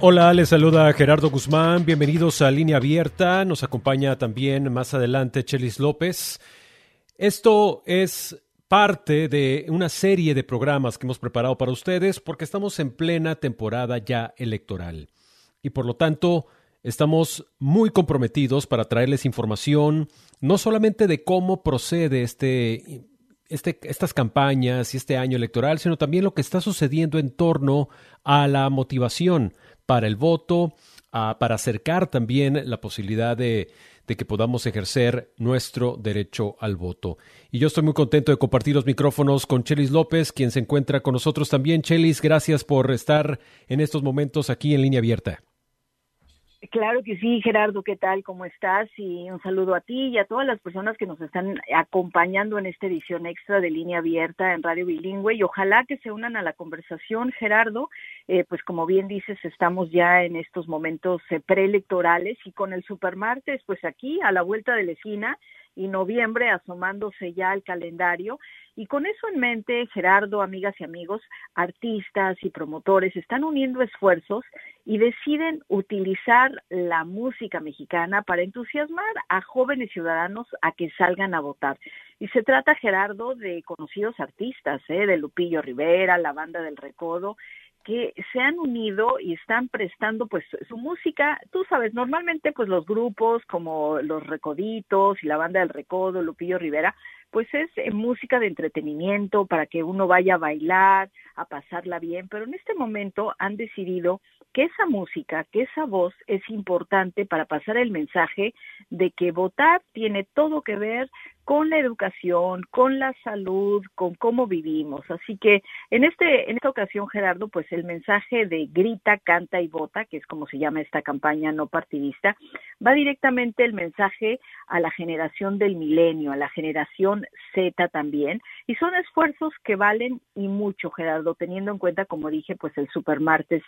Hola, les saluda Gerardo Guzmán. Bienvenidos a Línea Abierta. Nos acompaña también más adelante Chelis López. Esto es parte de una serie de programas que hemos preparado para ustedes porque estamos en plena temporada ya electoral. Y por lo tanto, estamos muy comprometidos para traerles información no solamente de cómo procede este este, estas campañas y este año electoral, sino también lo que está sucediendo en torno a la motivación para el voto, para acercar también la posibilidad de, de que podamos ejercer nuestro derecho al voto. Y yo estoy muy contento de compartir los micrófonos con Chelis López, quien se encuentra con nosotros también. Chelis, gracias por estar en estos momentos aquí en línea abierta. Claro que sí, Gerardo, ¿qué tal? ¿Cómo estás? Y un saludo a ti y a todas las personas que nos están acompañando en esta edición extra de línea abierta en Radio Bilingüe y ojalá que se unan a la conversación, Gerardo. Eh, pues como bien dices, estamos ya en estos momentos eh, preelectorales y con el Supermartes, pues aquí a la vuelta de la esquina y noviembre asomándose ya al calendario. Y con eso en mente, Gerardo, amigas y amigos, artistas y promotores están uniendo esfuerzos y deciden utilizar la música mexicana para entusiasmar a jóvenes ciudadanos a que salgan a votar. Y se trata, Gerardo, de conocidos artistas, ¿eh? de Lupillo Rivera, la banda del Recodo, que se han unido y están prestando pues su música, tú sabes, normalmente pues los grupos como los Recoditos y la banda del Recodo, Lupillo Rivera, pues es eh, música de entretenimiento para que uno vaya a bailar, a pasarla bien, pero en este momento han decidido que esa música, que esa voz es importante para pasar el mensaje de que votar tiene todo que ver con la educación, con la salud, con cómo vivimos. Así que en este en esta ocasión Gerardo, pues el mensaje de grita, canta y vota, que es como se llama esta campaña no partidista, va directamente el mensaje a la generación del milenio, a la generación Z también, y son esfuerzos que valen y mucho, Gerardo, teniendo en cuenta, como dije, pues el supermartes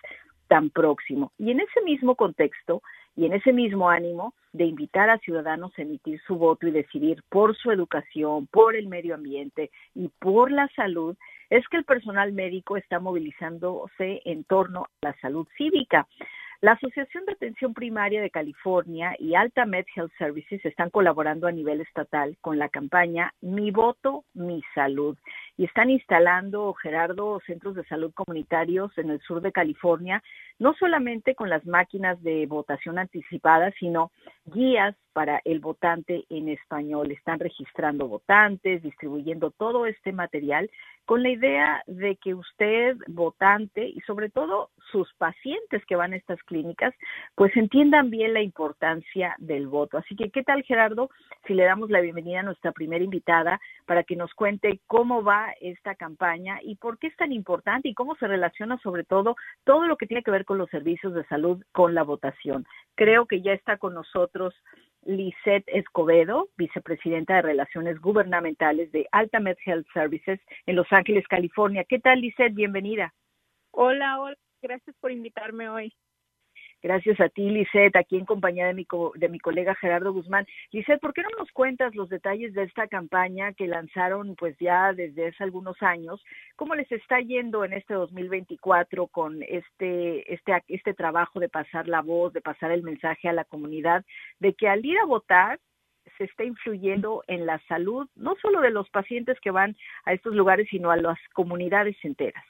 tan próximo. Y en ese mismo contexto, y en ese mismo ánimo de invitar a ciudadanos a emitir su voto y decidir por su educación, por el medio ambiente y por la salud, es que el personal médico está movilizándose en torno a la salud cívica. La Asociación de Atención Primaria de California y Alta Med Health Services están colaborando a nivel estatal con la campaña Mi voto, mi salud y están instalando, Gerardo, centros de salud comunitarios en el sur de California, no solamente con las máquinas de votación anticipada, sino guías para el votante en español. Están registrando votantes, distribuyendo todo este material con la idea de que usted, votante, y sobre todo sus pacientes que van a estas clínicas, pues entiendan bien la importancia del voto. Así que, ¿qué tal, Gerardo? Si le damos la bienvenida a nuestra primera invitada para que nos cuente cómo va esta campaña y por qué es tan importante y cómo se relaciona sobre todo todo lo que tiene que ver con los servicios de salud con la votación. Creo que ya está con nosotros Lisette Escobedo, vicepresidenta de Relaciones Gubernamentales de Altamed Health Services en Los Ángeles, California. ¿Qué tal, Lisette? Bienvenida. Hola, hola. Gracias por invitarme hoy. Gracias a ti, Lisette, aquí en compañía de mi, de mi colega Gerardo Guzmán. Lisette, ¿por qué no nos cuentas los detalles de esta campaña que lanzaron pues ya desde hace algunos años? ¿Cómo les está yendo en este 2024 con este, este, este trabajo de pasar la voz, de pasar el mensaje a la comunidad, de que al ir a votar se está influyendo en la salud, no solo de los pacientes que van a estos lugares, sino a las comunidades enteras?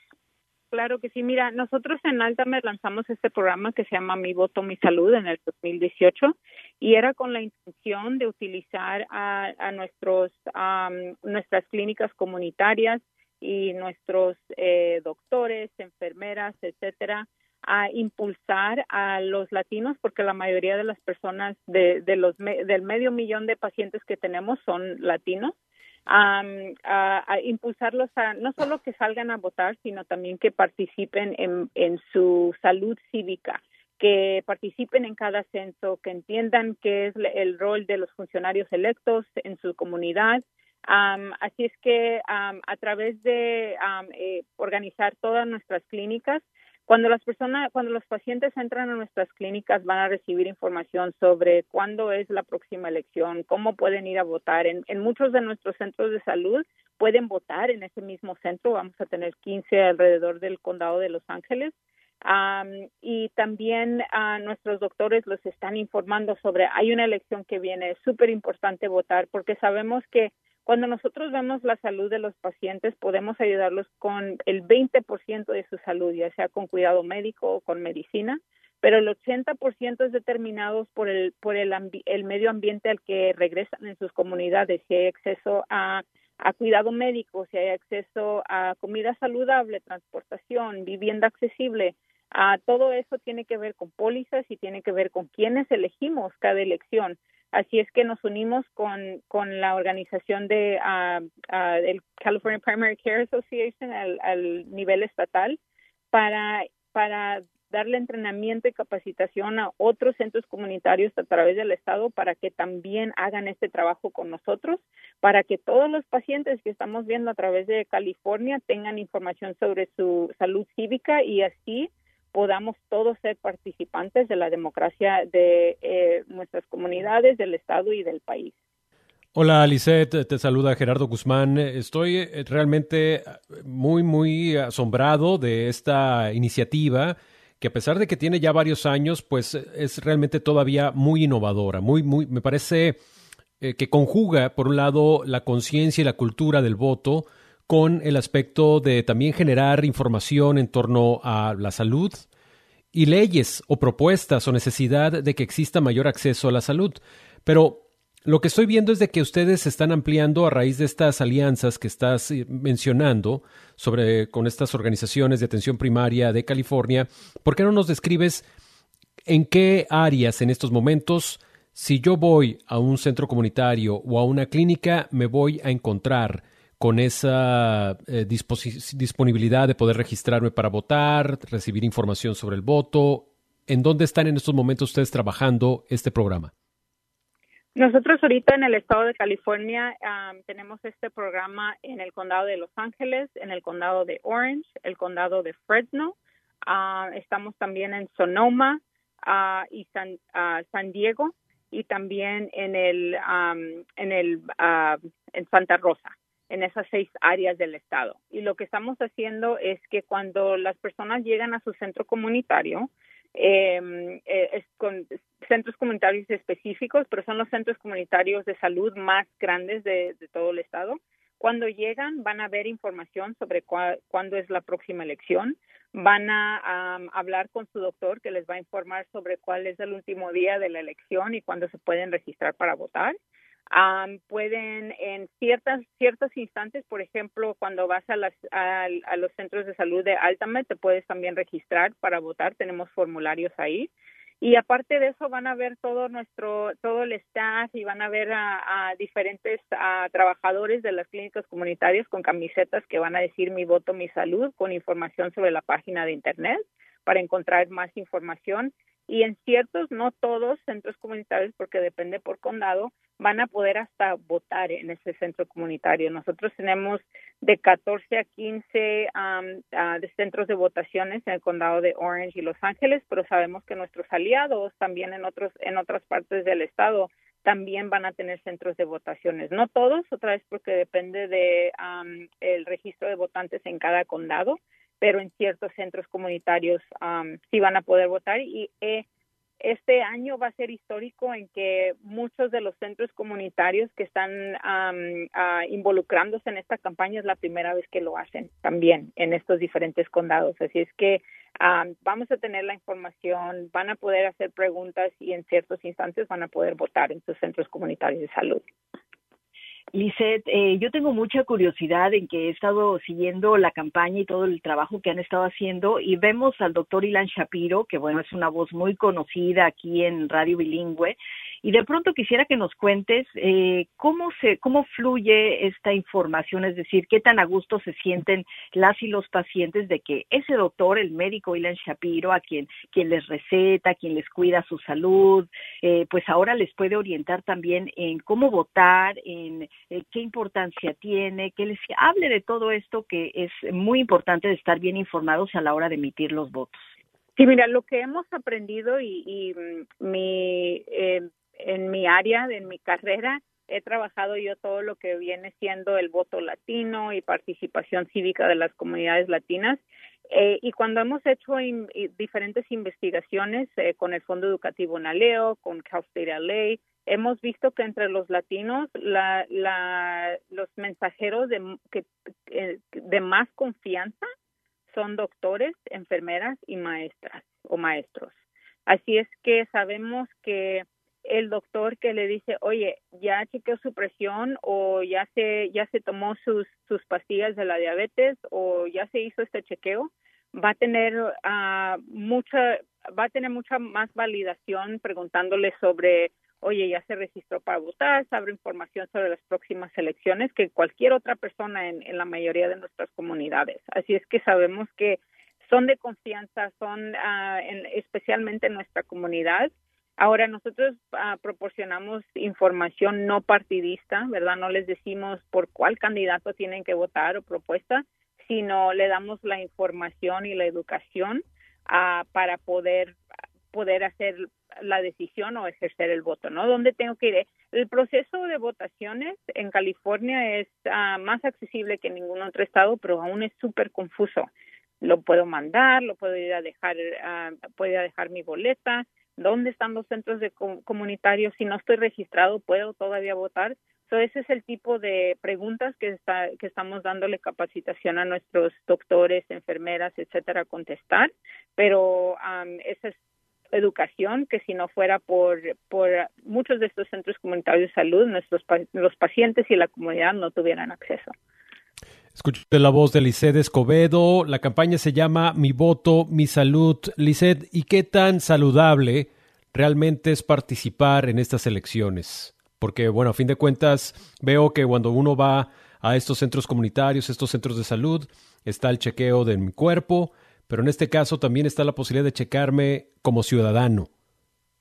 Claro que sí. Mira, nosotros en Altamed lanzamos este programa que se llama Mi Voto, Mi Salud en el 2018 y era con la intención de utilizar a, a nuestros, nuestras clínicas comunitarias y nuestros eh, doctores, enfermeras, etcétera, a impulsar a los latinos porque la mayoría de las personas de, de los del medio millón de pacientes que tenemos son latinos a, impulsarlos a no solo que salgan a votar, sino también que participen en, en su salud cívica, que participen en cada censo, que entiendan qué es el rol de los funcionarios electos en su comunidad. así es que a través de eh, organizar todas nuestras clínicas, cuando las personas, cuando los pacientes entran a nuestras clínicas, van a recibir información sobre cuándo es la próxima elección, cómo pueden ir a votar. En, muchos de nuestros centros de salud pueden votar en ese mismo centro. Vamos a tener 15 alrededor del condado de Los Ángeles. y también a nuestros doctores los están informando sobre hay una elección que viene, es súper importante votar porque sabemos que cuando nosotros vemos la salud de los pacientes, podemos ayudarlos con el 20% de su salud, ya sea con cuidado médico o con medicina, pero el 80% es determinado por el por el, el medio ambiente al que regresan en sus comunidades, si hay acceso a, cuidado médico, si hay acceso a comida saludable, transportación, vivienda accesible, a todo eso tiene que ver con pólizas y tiene que ver con quiénes elegimos cada elección. Así es que nos unimos con, con la organización de uh, uh, California Primary Care Association al, al nivel estatal para, para darle entrenamiento y capacitación a otros centros comunitarios a través del Estado para que también hagan este trabajo con nosotros, para que todos los pacientes que estamos viendo a través de California tengan información sobre su salud cívica y así podamos todos ser participantes de la democracia de eh, nuestras comunidades, del Estado y del país. Hola, Lisette, te saluda Gerardo Guzmán. Estoy eh, realmente muy, muy asombrado de esta iniciativa que a pesar de que tiene ya varios años, pues es realmente todavía muy innovadora, muy, muy, me parece eh, que conjuga, por un lado, la conciencia y la cultura del voto, con el aspecto de también generar información en torno a la salud y leyes o propuestas o necesidad de que exista mayor acceso a la salud. Pero lo que estoy viendo es de que ustedes están ampliando a raíz de estas alianzas que estás eh, mencionando sobre con estas organizaciones de atención primaria de California. ¿Por qué no nos describes en qué áreas en estos momentos, si yo voy a un centro comunitario o a una clínica, me voy a encontrar con esa eh, disponibilidad de poder registrarme para votar, recibir información sobre el voto. ¿En dónde están en estos momentos ustedes trabajando este programa? Nosotros ahorita en el estado de California tenemos este programa en el condado de Los Ángeles, en el condado de Orange, el condado de Fresno. Ah, estamos también en Sonoma ah, y San, ah, San, Diego y también en el en el en Santa Rosa en esas seis áreas del estado. Y lo que estamos haciendo es que cuando las personas llegan a su centro comunitario, em, eh, es con centros comunitarios específicos, pero son los centros comunitarios de salud más grandes de, todo el estado. Cuando llegan van a ver información sobre cuándo es la próxima elección, van a hablar con su doctor que les va a informar sobre cuál es el último día de la elección y cuándo se pueden registrar para votar pueden en ciertas ciertos instantes, por ejemplo, cuando vas a, las, a, los centros de salud de Altamed, te puedes también registrar para votar. Tenemos formularios ahí. Y aparte de eso van a ver todo nuestro, todo el staff y van a ver a, diferentes trabajadores de las clínicas comunitarias con camisetas que van a decir mi voto, mi salud, con información sobre la página de internet para encontrar más información. Y en ciertos, no todos centros comunitarios, porque depende por condado, van a poder hasta votar en ese centro comunitario. Nosotros tenemos de 14 a 15 de centros de votaciones en el condado de Orange y Los Ángeles, pero sabemos que nuestros aliados también en otros en otras partes del estado también van a tener centros de votaciones. No todos, otra vez porque depende de el registro de votantes en cada condado, pero en ciertos centros comunitarios sí van a poder votar y eh, este año va a ser histórico en que muchos de los centros comunitarios que están ah, involucrándose en esta campaña es la primera vez que lo hacen también en estos diferentes condados. Así es que vamos a tener la información, van a poder hacer preguntas y en ciertos instantes van a poder votar en sus centros comunitarios de salud. Lisette, eh, yo tengo mucha curiosidad en que he estado siguiendo la campaña y todo el trabajo que han estado haciendo y vemos al doctor Ilan Shapiro, que bueno, es una voz muy conocida aquí en Radio Bilingüe, Y de pronto quisiera que nos cuentes eh, cómo se, cómo fluye esta información, es decir, qué tan a gusto se sienten las y los pacientes de que ese doctor, el médico Ilan Shapiro, a quien, quien les receta, quien les cuida su salud, eh, pues ahora les puede orientar también en cómo votar, en eh, qué importancia tiene, que les hable de todo esto que es muy importante de estar bien informados a la hora de emitir los votos. Sí, mira, lo que hemos aprendido y, mm, mi, eh, en mi área, en mi carrera, he trabajado yo todo lo que viene siendo el voto latino y participación cívica de las comunidades latinas. Eh, y cuando hemos hecho diferentes investigaciones eh, con el Fondo Educativo Naleo, con Cal State LA, hemos visto que entre los latinos la, la, los mensajeros de, que, de más confianza son doctores, enfermeras y maestras o maestros. Así es que sabemos que el doctor que le dice, oye, ya chequeó su presión o ya se, ya se tomó sus, sus pastillas de la diabetes o ya se hizo este chequeo, va a tener uh, mucha, va a tener mucha más validación preguntándole sobre oye, ya se registró para votar, sabe información sobre las próximas elecciones que cualquier otra persona en, en, la mayoría de nuestras comunidades. Así es que sabemos que son de confianza, son uh, en, especialmente en nuestra comunidad. Ahora nosotros uh, proporcionamos información no partidista, ¿verdad? No les decimos por cuál candidato tienen que votar o propuesta, sino le damos la información y la educación uh, para poder poder hacer la decisión o ejercer el voto, ¿no? ¿Dónde tengo que ir? El proceso de votaciones en California es uh, más accesible que en ningún otro estado, pero aún es súper confuso. Lo puedo mandar, lo puedo ir a dejar, puedo ir a dejar mi boleta. ¿Dónde están los centros de comunitarios? Si no estoy registrado, ¿puedo todavía votar? So, ese es el tipo de preguntas que, está, que estamos dándole capacitación a nuestros doctores, enfermeras, etcétera, a contestar. Pero um, ese es educación que si no fuera por, por muchos de estos centros comunitarios de salud, nuestros los pacientes y la comunidad no tuvieran acceso. Escuché la voz de Lisset Escobedo. La campaña se llama Mi voto, mi salud. Lisset, ¿y qué tan saludable realmente es participar en estas elecciones? Porque, bueno, a fin de cuentas, veo que cuando uno va a estos centros comunitarios, estos centros de salud, está el chequeo de mi cuerpo, pero en este caso también está la posibilidad de checarme como ciudadano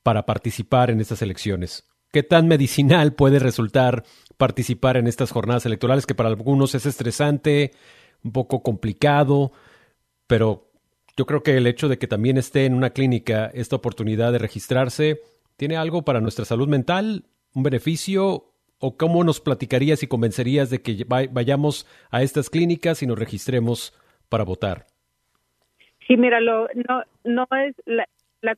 para participar en estas elecciones. ¿Qué tan medicinal puede resultar participar en estas jornadas electorales que para algunos es estresante, un poco complicado, pero yo creo que el hecho de que también esté en una clínica esta oportunidad de registrarse tiene algo para nuestra salud mental, un beneficio o cómo nos platicarías y convencerías de que vayamos a estas clínicas y nos registremos para votar? Sí, mira, no, no es la,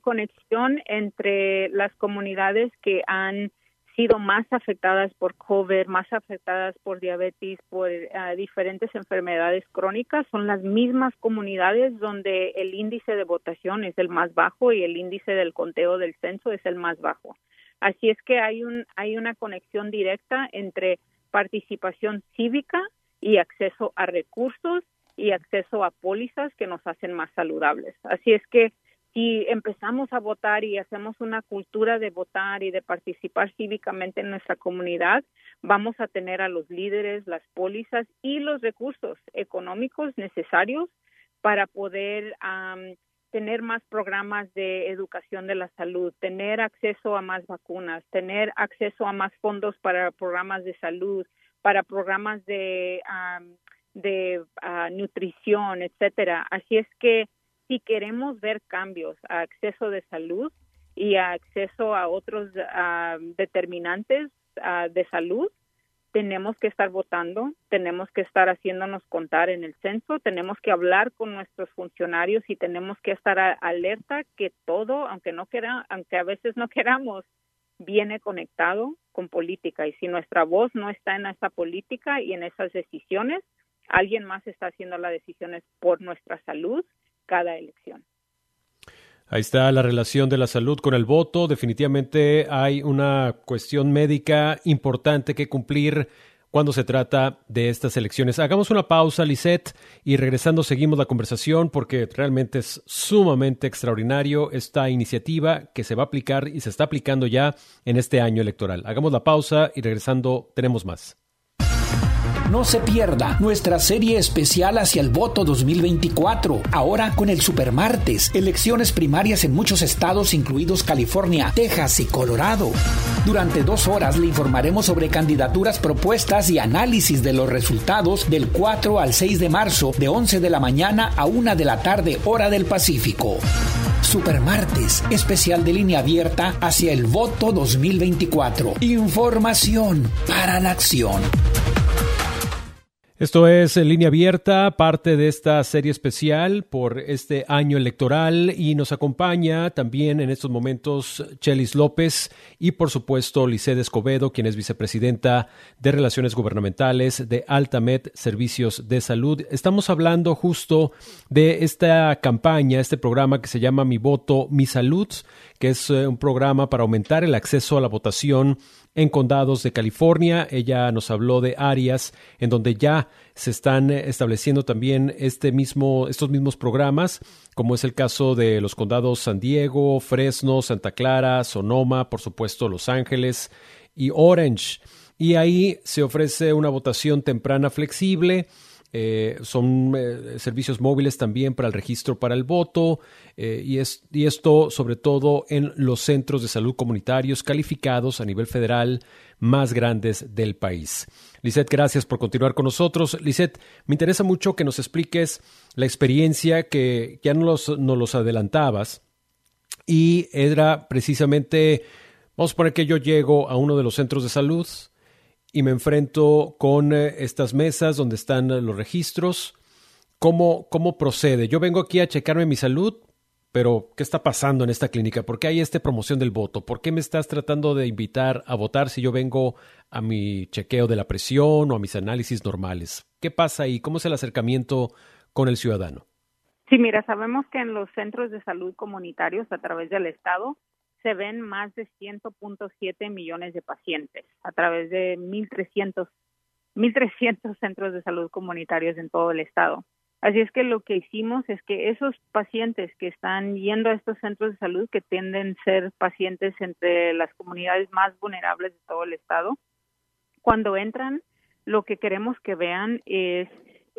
conexión entre las comunidades que han sido más afectadas por COVID, más afectadas por diabetes, por eh, diferentes enfermedades crónicas, son las mismas comunidades donde el índice de votación es el más bajo y el índice del conteo del censo es el más bajo. Así es que hay un hay una conexión directa entre participación cívica y acceso a recursos y acceso a pólizas que nos hacen más saludables. Así es que si empezamos a votar y hacemos una cultura de votar y de participar cívicamente en nuestra comunidad, vamos a tener a los líderes, las pólizas y los recursos económicos necesarios para poder tener más programas de educación de la salud, tener acceso a más vacunas, tener acceso a más fondos para programas de salud, para programas de de ah, nutrición, etcétera. Así es que si queremos ver cambios a acceso de salud y a acceso a otros ah, determinantes ah, de salud, tenemos que estar votando, tenemos que estar haciéndonos contar en el censo, tenemos que hablar con nuestros funcionarios y tenemos que estar alerta que todo, aunque no quiera, aunque a veces no queramos, viene conectado con política. Y si nuestra voz no está en esa política y en esas decisiones, alguien más está haciendo las decisiones por nuestra salud cada elección. Ahí está la relación de la salud con el voto. Definitivamente hay una cuestión médica importante que cumplir. cuando se trata de estas elecciones. Hagamos una pausa, Lisette, y regresando seguimos la conversación porque realmente es sumamente extraordinario esta iniciativa que se va a aplicar y se está aplicando ya en este año electoral. Hagamos la pausa y regresando tenemos más. No se pierda nuestra serie especial hacia el voto 2024, ahora con el Supermartes, elecciones primarias en muchos estados incluidos California, Texas y Colorado. Durante dos horas le informaremos sobre candidaturas propuestas y análisis de los resultados del 4 al 6 de marzo, de 11 de la mañana a 1 de la tarde, hora del Pacífico. Supermartes, especial de línea abierta hacia el voto 2024. Información para la acción. Esto es línea abierta, parte de esta serie especial por este año electoral y nos acompaña también en estos momentos Chelis López y por supuesto Licede Escobedo, quien es vicepresidenta de Relaciones Gubernamentales de Altamed Servicios de Salud. Estamos hablando justo de esta campaña, este programa que se llama Mi Voto, Mi Salud, que es eh, un programa para aumentar el acceso a la votación en condados de California. Ella nos habló de áreas en donde ya se están estableciendo también este mismo, estos mismos programas, como es el caso de los condados San Diego, Fresno, Santa Clara, Sonoma, por supuesto Los Ángeles y Orange. Y ahí se ofrece una votación temprana flexible eh, son eh, servicios móviles también para el registro para el voto eh, y, es, y, esto sobre todo en los centros de salud comunitarios calificados a nivel federal más grandes del país. Lisette, gracias por continuar con nosotros. Lisette, me interesa mucho que nos expliques la experiencia que ya nos nos los adelantabas y era precisamente, vamos a poner que yo llego a uno de los centros de salud, y me enfrento con eh, estas mesas donde están eh, los registros. ¿Cómo, ¿Cómo procede? Yo vengo aquí a checarme mi salud, pero ¿qué está pasando en esta clínica? ¿Por qué hay esta promoción del voto? ¿Por qué me estás tratando de invitar a votar si yo vengo a mi chequeo de la presión o a mis análisis normales? ¿Qué pasa ahí? ¿Cómo es el acercamiento con el ciudadano? Sí, mira, sabemos que en los centros de salud comunitarios a través del Estado se ven más de 100.7 millones de pacientes a través de 1.300 1.300 centros de salud comunitarios en todo el estado. Así es que lo que hicimos es que esos pacientes que están yendo a estos centros de salud, que tienden a ser pacientes entre las comunidades más vulnerables de todo el estado, cuando entran, lo que queremos que vean es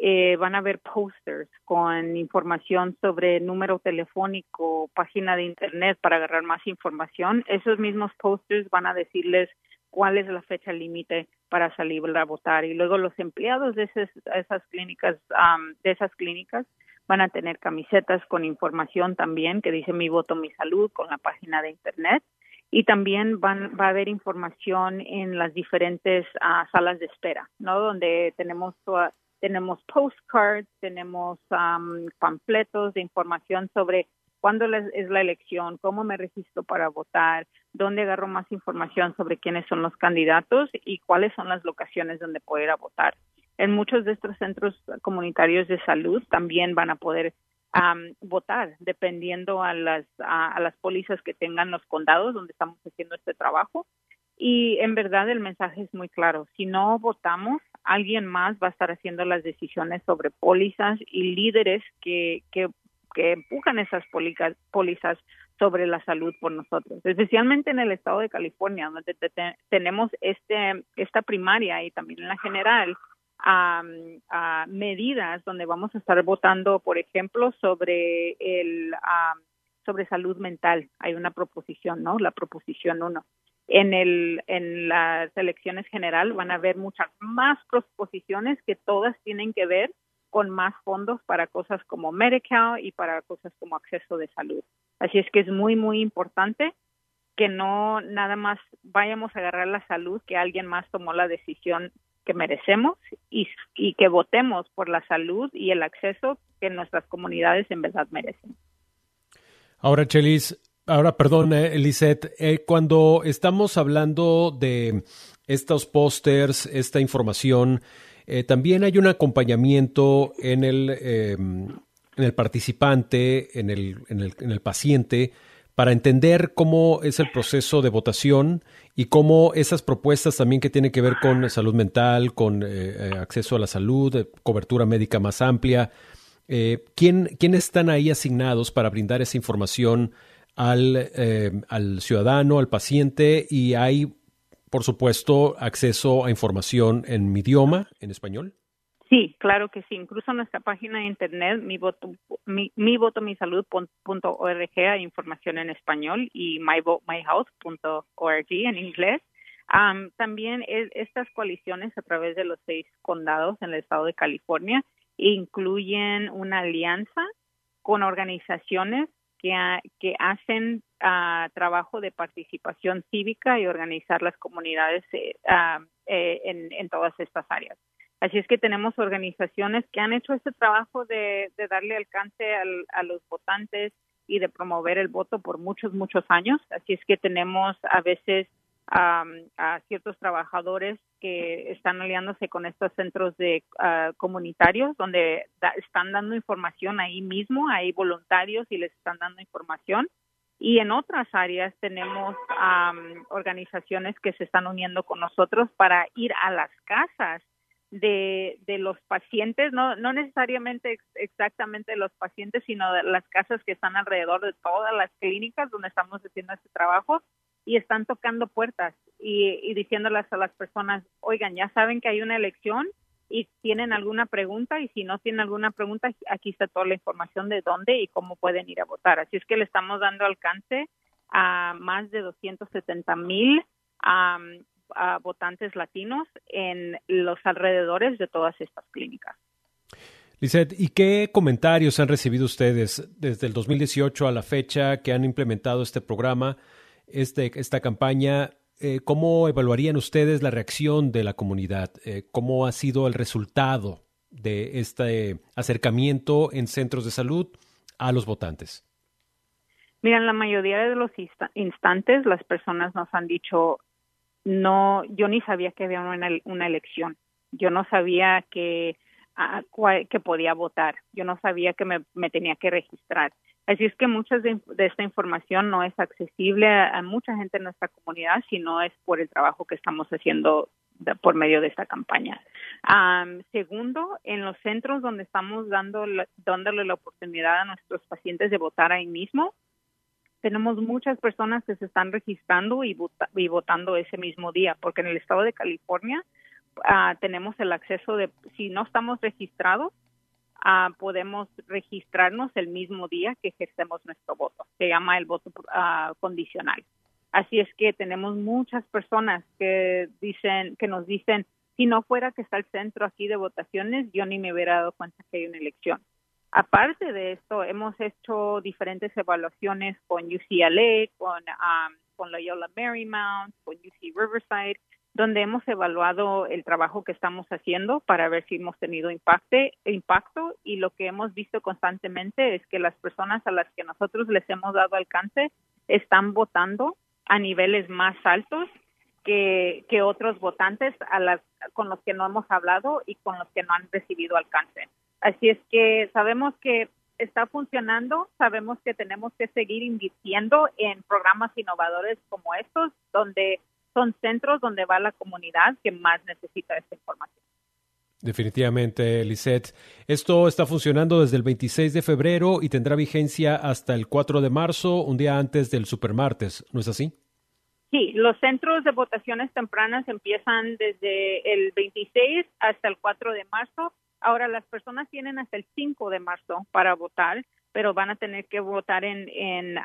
eh, van a ver posters con información sobre número telefónico, página de internet para agarrar más información. Esos mismos posters van a decirles cuál es la fecha límite para salir a votar y luego los empleados de esas, clínicas de esas clínicas van a tener camisetas con información también que dice mi voto mi salud con la página de internet y también van, va a haber información en las diferentes ah, salas de espera, ¿no? Donde tenemos tenemos postcards, tenemos um, panfletos de información sobre cuándo es la elección, cómo me registro para votar, dónde agarro más información sobre quiénes son los candidatos y cuáles son las locaciones donde poder a votar. En muchos de estos centros comunitarios de salud también van a poder um, votar dependiendo a las, a las pólizas que tengan los condados donde estamos haciendo este trabajo. Y en verdad el mensaje es muy claro. Si no votamos, alguien más va a estar haciendo las decisiones sobre pólizas y líderes que, que, que empujan esas pólizas sobre la salud por nosotros, especialmente en el estado de California, donde tenemos este esta primaria y también en la general a, medidas donde vamos a estar votando, por ejemplo, sobre el sobre salud mental. Hay una proposición, ¿no? La proposición 1 en, el, en las elecciones general van a haber muchas más proposiciones que todas tienen que ver con más fondos para cosas como Medicare y para cosas como acceso de salud. Así es que es muy, muy importante que no nada más vayamos a agarrar la salud, que alguien más tomó la decisión que merecemos y, y que votemos por la salud y el acceso que nuestras comunidades en verdad merecen. Ahora, Chelis, Ahora, perdón, eh, eh, cuando estamos hablando de estos pósters, esta información, eh, también hay un acompañamiento en el, em, en el participante, en el, en, el, en el paciente, para entender cómo es el proceso de votación y cómo esas propuestas también que tienen que ver con salud mental, con eh, acceso a la salud, cobertura médica más amplia, ¿quién, ¿quiénes están ahí asignados para brindar esa información al, al ciudadano, al paciente? Y hay, por supuesto, acceso a información en mi idioma, en español. Sí, claro que sí. Incluso nuestra página de internet, mi voto, mi, mi salud hay información en español y myvotemyhouse.org en inglés. también estas coaliciones a través de los seis condados en el estado de California incluyen una alianza con organizaciones que, que hacen ah, trabajo de participación cívica y organizar las comunidades eh, eh, en, en todas estas áreas. Así es que tenemos organizaciones que han hecho este trabajo de, darle alcance a los votantes y de promover el voto por muchos, muchos años. Así es que tenemos a veces a ciertos trabajadores que están aliándose con estos centros de ah, comunitarios donde están dando información ahí mismo, hay voluntarios y les están dando información. Y en otras áreas tenemos organizaciones que se están uniendo con nosotros para ir a las casas de, de los pacientes, no, no necesariamente exactamente los pacientes, sino de las casas que están alrededor de todas las clínicas donde estamos haciendo este trabajo y están tocando puertas y, diciéndoles a las personas, oigan, ya saben que hay una elección y tienen alguna pregunta y si no tienen alguna pregunta, aquí está toda la información de dónde y cómo pueden ir a votar. Así es que le estamos dando alcance a más de 270 mil a votantes latinos en los alrededores de todas estas clínicas. Lizeth, ¿y qué comentarios han recibido ustedes desde el 2018 a la fecha que han implementado este programa, este, esta campaña? Eh, ¿Cómo evaluarían ustedes la reacción de la comunidad? Eh, ¿Cómo ha sido el resultado de este acercamiento en centros de salud a los votantes? Mira, en la mayoría de los instantes las personas nos han dicho no, yo ni sabía que había una, elección. Yo no sabía que, ah, que podía votar. Yo no sabía que me, tenía que registrar. Así es que mucha de, esta información no es accesible a, mucha gente en nuestra comunidad, sino es por el trabajo que estamos haciendo por medio de esta campaña. segundo, en los centros donde estamos dando dándole la oportunidad a nuestros pacientes de votar ahí mismo, tenemos muchas personas que se están registrando y, votando ese mismo día, porque en el estado de California ah, tenemos el acceso de, si no estamos registrados, ah, podemos registrarnos el mismo día que ejercemos nuestro voto. Se llama el voto ah, condicional. Así es que tenemos muchas personas que dicen, que nos dicen, si no fuera que está el centro aquí de votaciones, yo ni me hubiera dado cuenta que hay una elección. Aparte de esto, hemos hecho diferentes evaluaciones con UCLA, con, um, con Loyola Marymount, con UC Riverside, donde hemos evaluado el trabajo que estamos haciendo para ver si hemos tenido impacte, impacto y lo que hemos visto constantemente es que las personas a las que nosotros les hemos dado alcance están votando a niveles más altos que, que otros votantes a las, con los que no hemos hablado y con los que no han recibido alcance. Así es que sabemos que está funcionando, sabemos que tenemos que seguir invirtiendo en programas innovadores como estos, donde son centros donde va la comunidad que más necesita esta información. Definitivamente, Lisette. Esto está funcionando desde el 26 de febrero y tendrá vigencia hasta el 4 de marzo, un día antes del supermartes, ¿no es así? Sí, los centros de votaciones tempranas empiezan desde el 26 hasta el 4 de marzo Ahora, las personas tienen hasta el 5 de marzo para votar, pero van a tener que votar en, en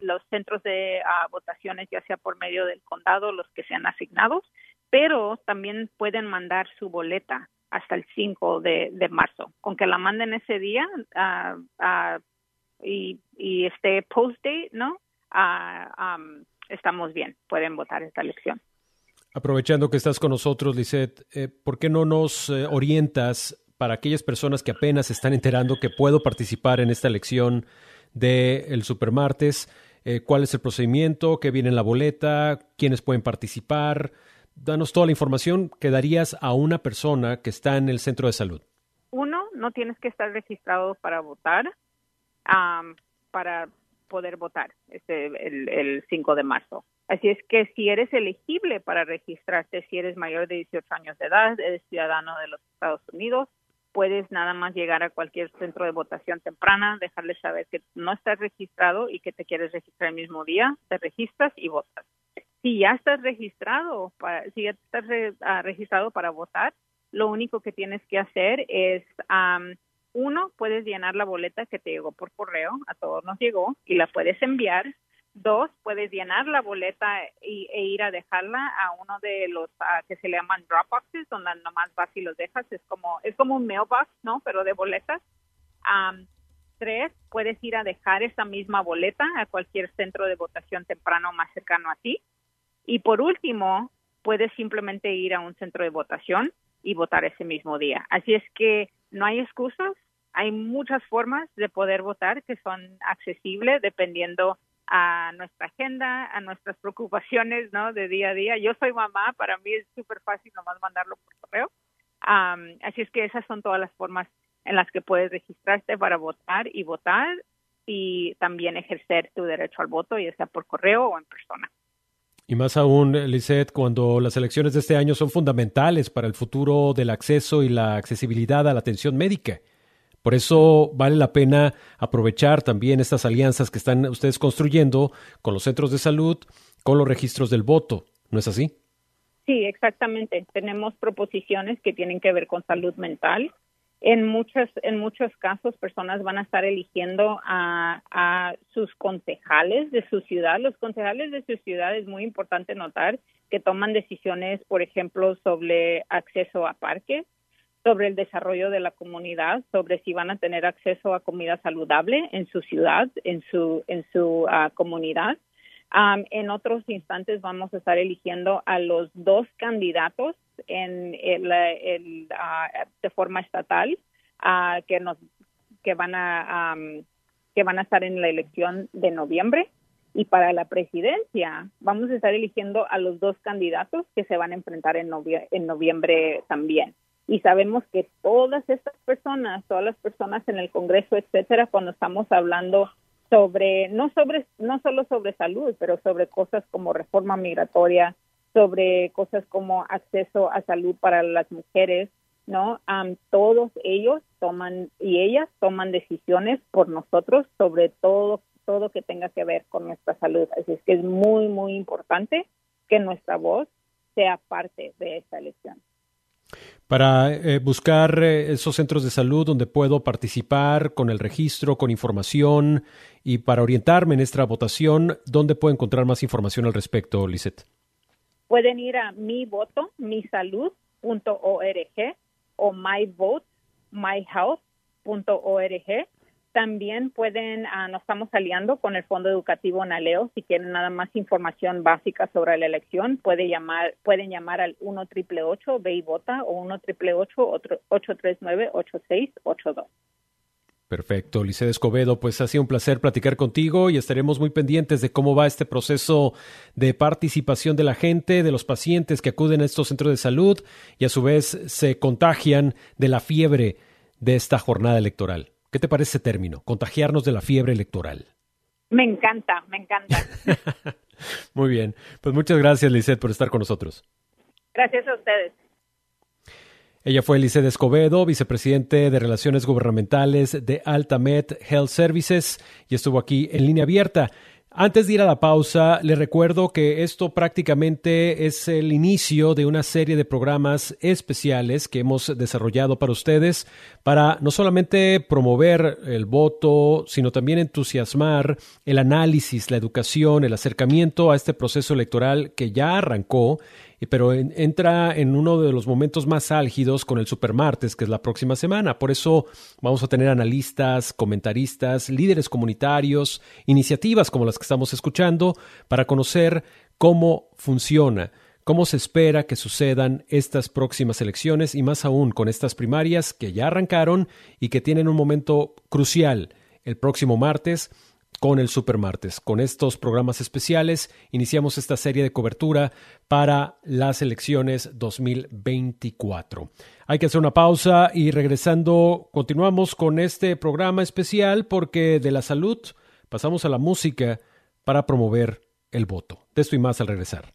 los centros de votaciones, ya sea por medio del condado, los que sean asignados, pero también pueden mandar su boleta hasta el 5 de, marzo. Con que la manden ese día y, y esté post-date, ¿no? estamos bien, pueden votar esta elección. Aprovechando que estás con nosotros, Lisette, eh, ¿por qué no nos eh, orientas para aquellas personas que apenas están enterando que puedo participar en esta elección del el Supermartes? Eh, ¿Cuál es el procedimiento? ¿Qué viene en la boleta? ¿Quiénes pueden participar? Danos toda la información que darías a una persona que está en el centro de salud. Uno, no tienes que estar registrado para votar. para poder votar este, el, el 5 de marzo. Así es que si eres elegible para registrarte, si eres mayor de 18 años de edad, eres ciudadano de los Estados Unidos, puedes nada más llegar a cualquier centro de votación temprana, dejarles saber que no estás registrado y que te quieres registrar el mismo día, te registras y votas. Si ya estás registrado, para, si ya estás ah, registrado para votar, lo único que tienes que hacer es, uno, puedes llenar la boleta que te llegó por correo, a todos nos llegó, y la puedes enviar Dos, puedes llenar la boleta y, e ir a dejarla a uno de los que se le llaman drop boxes, donde nomás vas y los dejas. Es como, es como un mailbox, ¿no? Pero de boletas. tres, puedes ir a dejar esa misma boleta a cualquier centro de votación temprano más cercano a ti. Y por último, puedes simplemente ir a un centro de votación y votar ese mismo día. Así es que no hay excusas, hay muchas formas de poder votar que son accesibles dependiendo a nuestra agenda, a nuestras preocupaciones, ¿no? De día a día. Yo soy mamá, para mí es súper fácil nomás mandarlo por correo. así es que esas son todas las formas en las que puedes registrarte para votar y votar y también ejercer tu derecho al voto, ya sea por correo o en persona. Y más aún, Lisette, cuando las elecciones de este año son fundamentales para el futuro del acceso y la accesibilidad a la atención médica. Por eso vale la pena aprovechar también estas alianzas que están ustedes construyendo con los centros de salud, con los registros del voto. ¿No es así? Sí, exactamente. Tenemos proposiciones que tienen que ver con salud mental. En muchos, en muchos casos, personas van a estar eligiendo a, sus concejales de su ciudad. Los concejales de su ciudad es muy importante notar que toman decisiones, por ejemplo, sobre acceso a parques, sobre el desarrollo de la comunidad, sobre si van a tener acceso a comida saludable en su ciudad, en su, en su ah, comunidad. en otros instantes vamos a estar eligiendo a los dos candidatos en el, ah, de forma estatal uh, que nos que van a que van a estar en la elección de noviembre y para la presidencia vamos a estar eligiendo a los dos candidatos que se van a enfrentar en, en noviembre también y sabemos que todas estas personas, todas las personas en el Congreso, etcétera, cuando estamos hablando sobre no sobre no solo sobre salud, pero sobre cosas como reforma migratoria, sobre cosas como acceso a salud para las mujeres, ¿no? todos ellos toman y ellas toman decisiones por nosotros sobre todo todo que tenga que ver con nuestra salud. Así es que es muy muy importante que nuestra voz sea parte de esta elección para eh, buscar eh, esos centros de salud donde puedo participar con el registro, con información y para orientarme en esta votación, ¿dónde puedo encontrar más información al respecto, Lisette? Pueden ir a mi voto, misalud.org o myvote, myhealth.org también pueden, ah, nos estamos aliando con el Fondo Educativo Naleo. Si quieren nada más información básica sobre la elección, puede llamar, pueden llamar al 1 888 ve y vota o 1 839 8682 Perfecto, Licede Escobedo, pues ha sido un placer platicar contigo y estaremos muy pendientes de cómo va este proceso de participación de la gente, de los pacientes que acuden a estos centros de salud y a su vez se contagian de la fiebre de esta jornada electoral. ¿Qué te parece ese término? Contagiarnos de la fiebre electoral. Me encanta, me encanta. Muy bien. Pues muchas gracias, Lisette, por estar con nosotros. Gracias a ustedes. Ella fue Lisette Escobedo, vicepresidente de Relaciones Gubernamentales de Altamed Health Services, y estuvo aquí en línea abierta. Antes de ir a la pausa, le recuerdo que esto prácticamente es el inicio de una serie de programas especiales que hemos desarrollado para ustedes para no solamente promover el voto, sino también entusiasmar el análisis, la educación, el acercamiento a este proceso electoral que ya arrancó pero entra en uno de los momentos más álgidos con el Supermartes, que es la próxima semana. Por eso vamos a tener analistas, comentaristas, líderes comunitarios, iniciativas como las que estamos escuchando, para conocer cómo funciona, cómo se espera que sucedan estas próximas elecciones y más aún con estas primarias que ya arrancaron y que tienen un momento crucial el próximo martes con el Supermartes. Con estos programas especiales iniciamos esta serie de cobertura para las elecciones 2024. Hay que hacer una pausa y regresando continuamos con este programa especial porque de la salud pasamos a la música para promover el voto. De esto y más al regresar.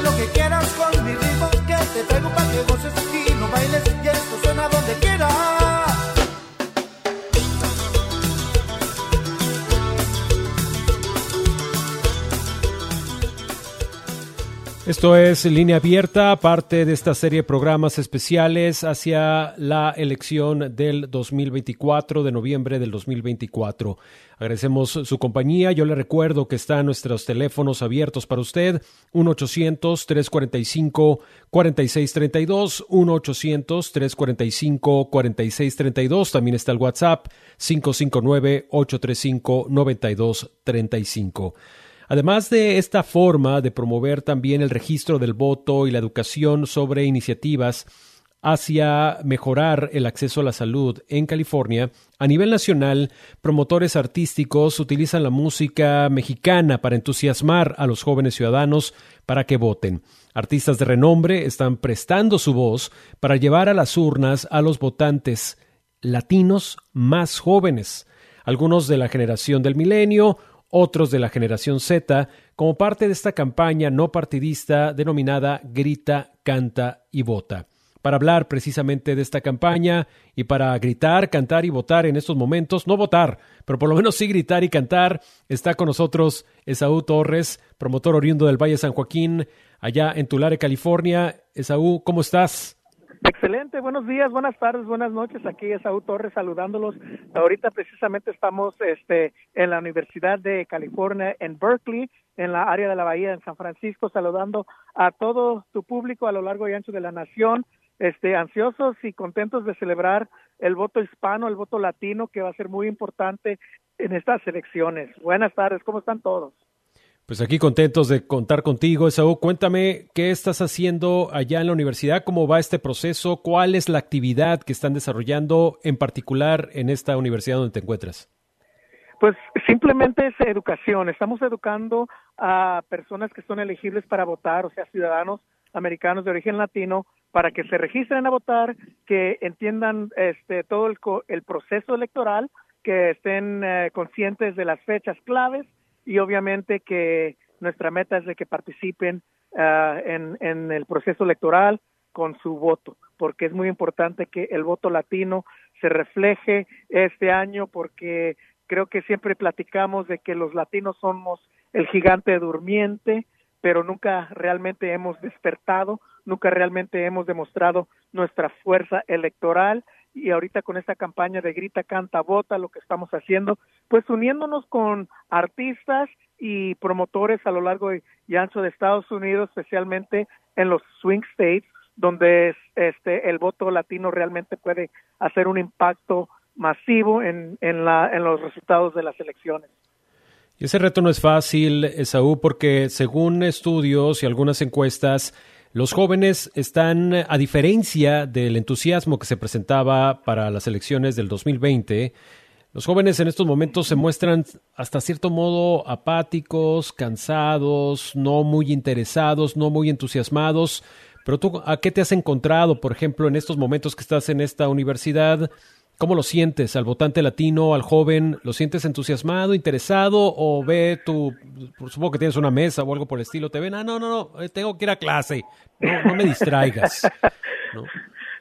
lo que quieras con mi ritmo que te traigo para que goces aquí, no bailes y esto suena donde quieras. Es Línea Abierta, parte de esta serie de programas especiales hacia la elección del 2024, de noviembre del 2024. Agradecemos su compañía. Yo le recuerdo que están nuestros teléfonos abiertos para usted. 1-800-345-4632, 1-800-345-4632. También está el WhatsApp 559-835-9235. Además de esta forma de promover también el registro del voto y la educación sobre iniciativas hacia mejorar el acceso a la salud en California, a nivel nacional, promotores artísticos utilizan la música mexicana para entusiasmar a los jóvenes ciudadanos para que voten. Artistas de renombre están prestando su voz para llevar a las urnas a los votantes latinos más jóvenes, algunos de la generación del milenio, otros de la generación Z, como parte de esta campaña no partidista denominada Grita, Canta y Vota. Para hablar precisamente de esta campaña y para gritar, cantar y votar en estos momentos, no votar, pero por lo menos sí gritar y cantar, está con nosotros Esaú Torres, promotor oriundo del Valle San Joaquín, allá en Tulare, California. Esaú, ¿cómo estás? Excelente, buenos días, buenas tardes, buenas noches. Aquí es Saúl Torres saludándolos. Ahorita precisamente estamos este, en la Universidad de California en Berkeley, en la área de la Bahía en San Francisco, saludando a todo tu público a lo largo y ancho de la nación, este, ansiosos y contentos de celebrar el voto hispano, el voto latino, que va a ser muy importante en estas elecciones. Buenas tardes, ¿cómo están todos? Pues aquí contentos de contar contigo, Esaú. Cuéntame qué estás haciendo allá en la universidad, cómo va este proceso, cuál es la actividad que están desarrollando en particular en esta universidad donde te encuentras. Pues simplemente es educación. Estamos educando a personas que son elegibles para votar, o sea, ciudadanos americanos de origen latino, para que se registren a votar, que entiendan este, todo el, el proceso electoral, que estén eh, conscientes de las fechas claves y obviamente que nuestra meta es de que participen en, en el proceso electoral con su voto, porque es muy importante que el voto latino se refleje este año, porque creo que siempre platicamos de que los latinos somos el gigante durmiente, pero nunca realmente hemos despertado, nunca realmente hemos demostrado nuestra fuerza electoral y ahorita con esta campaña de grita, canta, vota, lo que estamos haciendo, pues uniéndonos con artistas y promotores a lo largo y ancho de Estados Unidos, especialmente en los swing states, donde este el voto latino realmente puede hacer un impacto masivo en, en, la, en los resultados de las elecciones. Y ese reto no es fácil, Esaú, porque según estudios y algunas encuestas, los jóvenes están, a diferencia del entusiasmo que se presentaba para las elecciones del 2020, los jóvenes en estos momentos se muestran hasta cierto modo apáticos, cansados, no muy interesados, no muy entusiasmados. Pero tú, ¿a qué te has encontrado, por ejemplo, en estos momentos que estás en esta universidad? ¿Cómo lo sientes al votante latino, al joven? ¿Lo sientes entusiasmado, interesado o ve tu, supongo que tienes una mesa o algo por el estilo, te ven, ah, no, no, no, eh, tengo que ir a clase, no, me distraigas.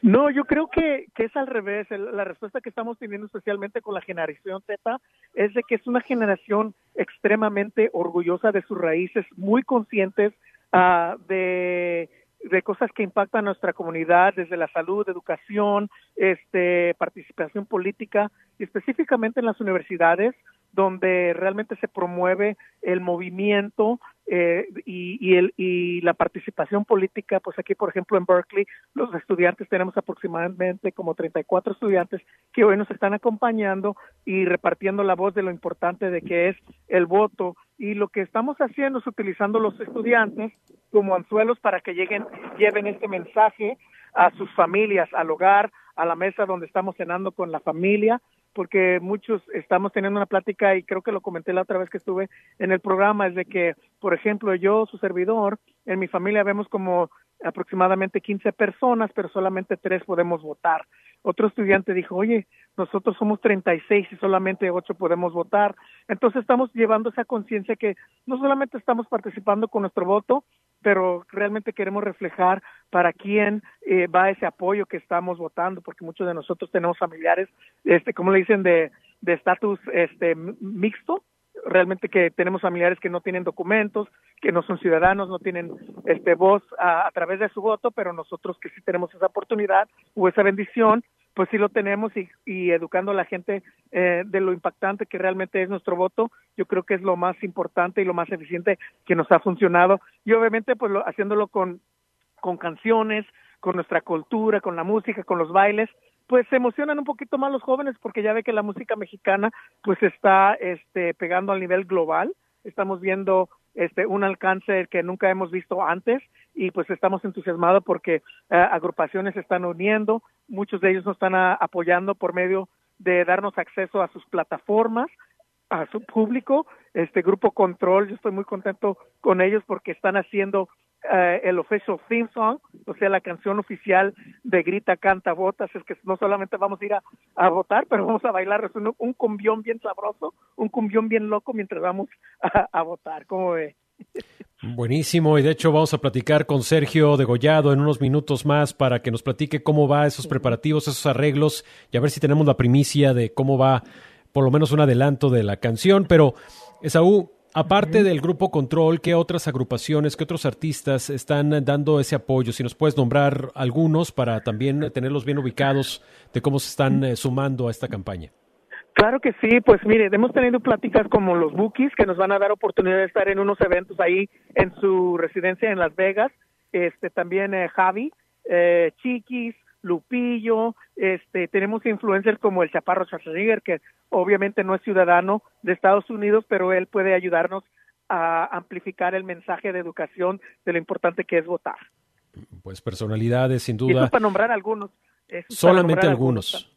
No, yo creo que, que es al revés. la respuesta que estamos teniendo especialmente con la generación Z es de que es una generación extremadamente orgullosa de sus raíces, muy conscientes uh, de de cosas que impactan a nuestra comunidad, desde la salud, educación, este, participación política, y específicamente en las universidades, donde realmente se promueve el movimiento eh, y, el, y la participación política, pues aquí, por ejemplo, en Berkeley, los estudiantes tenemos aproximadamente como 34 estudiantes que hoy nos están acompañando y repartiendo la voz de lo importante de que es el voto. Y lo que estamos haciendo es utilizando los estudiantes como anzuelos para que lleguen, lleven este mensaje a sus familias, al hogar, a la mesa donde estamos cenando con la familia, porque muchos estamos teniendo una plática y creo que lo comenté la otra vez que estuve en el programa, es de que, por ejemplo, yo, su servidor, en mi familia vemos como aproximadamente 15 personas, pero solamente tres podemos votar. Otro estudiante dijo, oye, nosotros somos 36 y solamente ocho podemos votar. Entonces estamos llevando esa conciencia que no solamente estamos participando con nuestro voto, pero realmente queremos reflejar para quién eh, va ese apoyo que estamos votando, porque muchos de nosotros tenemos familiares, este, como le dicen, de estatus este, mixto, realmente que tenemos familiares que no tienen documentos, que no son ciudadanos, no tienen este voz a, través de su voto, pero nosotros que sí tenemos esa oportunidad o esa bendición, pues sí lo tenemos y, y educando a la gente eh, de lo impactante que realmente es nuestro voto, yo creo que es lo más importante y lo más eficiente que nos ha funcionado y obviamente pues lo, haciéndolo con, con canciones, con nuestra cultura, con la música, con los bailes, pues se emocionan un poquito más los jóvenes porque ya ve que la música mexicana pues está este pegando al nivel global. Estamos viendo este un alcance que nunca hemos visto antes y pues estamos entusiasmados porque eh, agrupaciones se están uniendo, muchos de ellos nos están apoyando por medio de darnos acceso a sus plataformas, a su público, este grupo Control, yo estoy muy contento con ellos porque están haciendo eh, el official theme song, o sea, la canción oficial de Grita, Canta, Votas, es que no solamente vamos a ir a, votar, pero vamos a bailar. Es un, un, cumbión bien sabroso, un cumbión bien loco mientras vamos a, votar, ¿cómo ve? Buenísimo, y de hecho vamos a platicar con Sergio Degollado en unos minutos más para que nos platique cómo va esos preparativos, esos arreglos, y a ver si tenemos la primicia de cómo va, por lo menos un adelanto de la canción, pero Esaú, Aparte del grupo Control, ¿qué otras agrupaciones, qué otros artistas están dando ese apoyo? Si nos puedes nombrar algunos para también tenerlos bien ubicados de cómo se están eh, sumando a esta campaña. Claro que sí, pues mire, hemos tenido pláticas como los Bookies que nos van a dar oportunidad de estar en unos eventos ahí en su residencia en Las Vegas, este también eh, Javi, eh, Chiquis, Lupillo, este, tenemos influencers como el Chaparro Schwarzenegger, que obviamente no es ciudadano de Estados Unidos, pero él puede ayudarnos a amplificar el mensaje de educación de lo importante que es votar. Pues personalidades, sin duda. para nombrar algunos. Solamente algunos.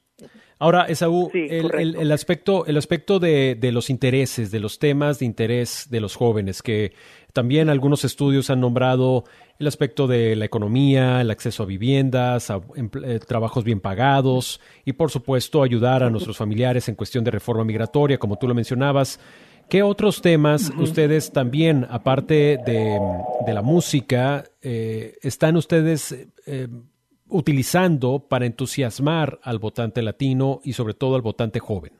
Ahora, Esaú, el, aspecto, el aspecto de, de, los intereses, de los temas de interés de los jóvenes, que también algunos estudios han nombrado el aspecto de la economía, el acceso a viviendas, a eh, trabajos bien pagados y, por supuesto, ayudar a nuestros familiares en cuestión de reforma migratoria, como tú lo mencionabas. ¿Qué otros temas ustedes también, aparte de, de la música, eh, están ustedes eh, utilizando para entusiasmar al votante latino y sobre todo al votante joven?